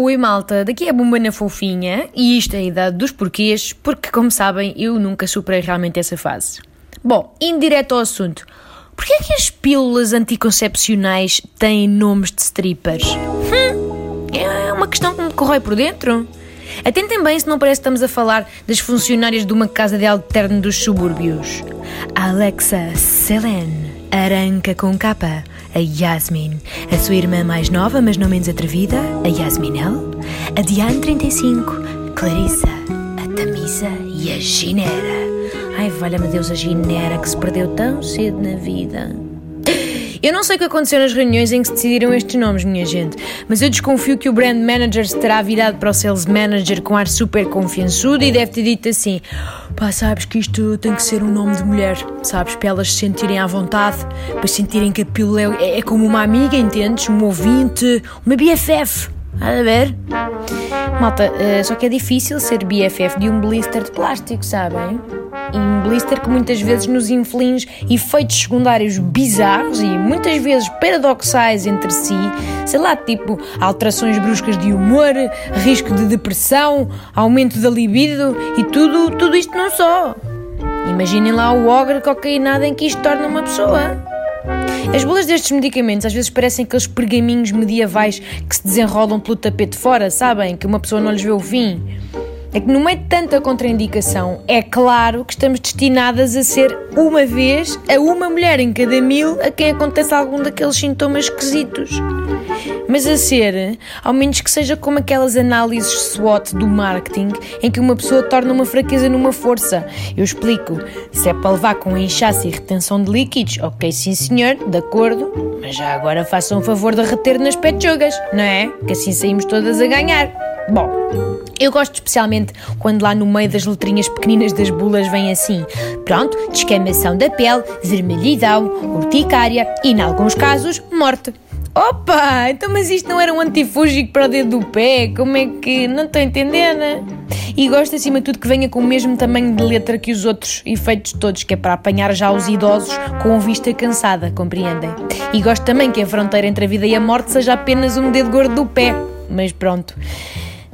Oi malta, daqui é a Bombana Fofinha e isto é a idade dos porquês, porque como sabem eu nunca superei realmente essa fase. Bom, indo direto ao assunto, porquê é que as pílulas anticoncepcionais têm nomes de strippers? Hum, é uma questão que me corrói por dentro. Atentem bem se não parece que estamos a falar das funcionárias de uma casa de alterno dos subúrbios. Alexa Selene, aranca com capa a Yasmin, a sua irmã mais nova, mas não menos atrevida, a Yasminel, a Diane 35, Clarissa, a Tamisa e a Ginera. Ai, valha-me Deus, a Ginera que se perdeu tão cedo na vida. Eu não sei o que aconteceu nas reuniões em que se decidiram estes nomes, minha gente, mas eu desconfio que o brand manager se terá virado para o sales manager com ar super confiançudo e deve ter dito assim: pá, sabes que isto tem que ser um nome de mulher, sabes? Para elas se sentirem à vontade, para sentirem que a pílula é, é como uma amiga, entendes? Um ouvinte, uma BFF. A ver? Malta, uh, só que é difícil ser BFF de um blister de plástico, sabem? E um blister que muitas vezes nos inflige efeitos secundários bizarros e muitas vezes paradoxais entre si, sei lá, tipo alterações bruscas de humor, risco de depressão, aumento da libido e tudo, tudo isto não só. Imaginem lá o ogre cocainado em que isto torna uma pessoa. As bolas destes medicamentos às vezes parecem aqueles pergaminhos medievais que se desenrolam pelo tapete fora, sabem? Que uma pessoa não lhes vê o fim. É que no meio de tanta contraindicação, é claro que estamos destinadas a ser uma vez a uma mulher em cada mil a quem acontece algum daqueles sintomas esquisitos. Mas a ser, ao menos que seja como aquelas análises SWOT do marketing em que uma pessoa torna uma fraqueza numa força. Eu explico. Se é para levar com inchaço e retenção de líquidos, ok, sim senhor, de acordo, mas já agora façam o favor de reter nas pechogas, não é? Que assim saímos todas a ganhar. Bom, eu gosto especialmente quando lá no meio das letrinhas pequeninas das bulas vem assim: pronto, descamação da pele, vermelhidão, urticária e, em alguns casos, morte. Opa, então mas isto não era um antifúngico para o dedo do pé? Como é que. Não estou né? E gosto acima de tudo que venha com o mesmo tamanho de letra que os outros efeitos todos, que é para apanhar já os idosos com vista cansada, compreendem? E gosto também que a fronteira entre a vida e a morte seja apenas um dedo gordo do pé. Mas pronto.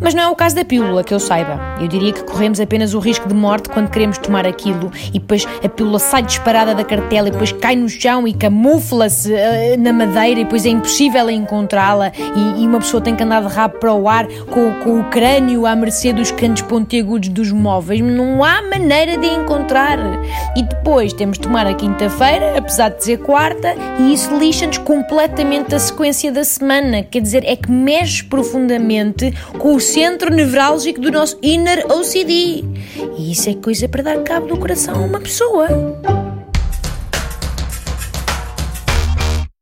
Mas não é o caso da pílula, que eu saiba. Eu diria que corremos apenas o risco de morte quando queremos tomar aquilo e depois a pílula sai disparada da cartela e depois cai no chão e camufla-se uh, na madeira e depois é impossível encontrá-la e, e, uma pessoa tem que andar de rabo para o ar com, com o crânio à mercê dos cantos pontiagudos dos móveis. Não há maneira de encontrar. E depois temos de tomar a quinta-feira, apesar de ser quarta, e isso lixa-nos completamente a sequência da semana. Quer dizer, é que mexe profundamente com o centro nevrálgico do nosso inner OCD. E isso é coisa para dar cabo do coração a uma pessoa.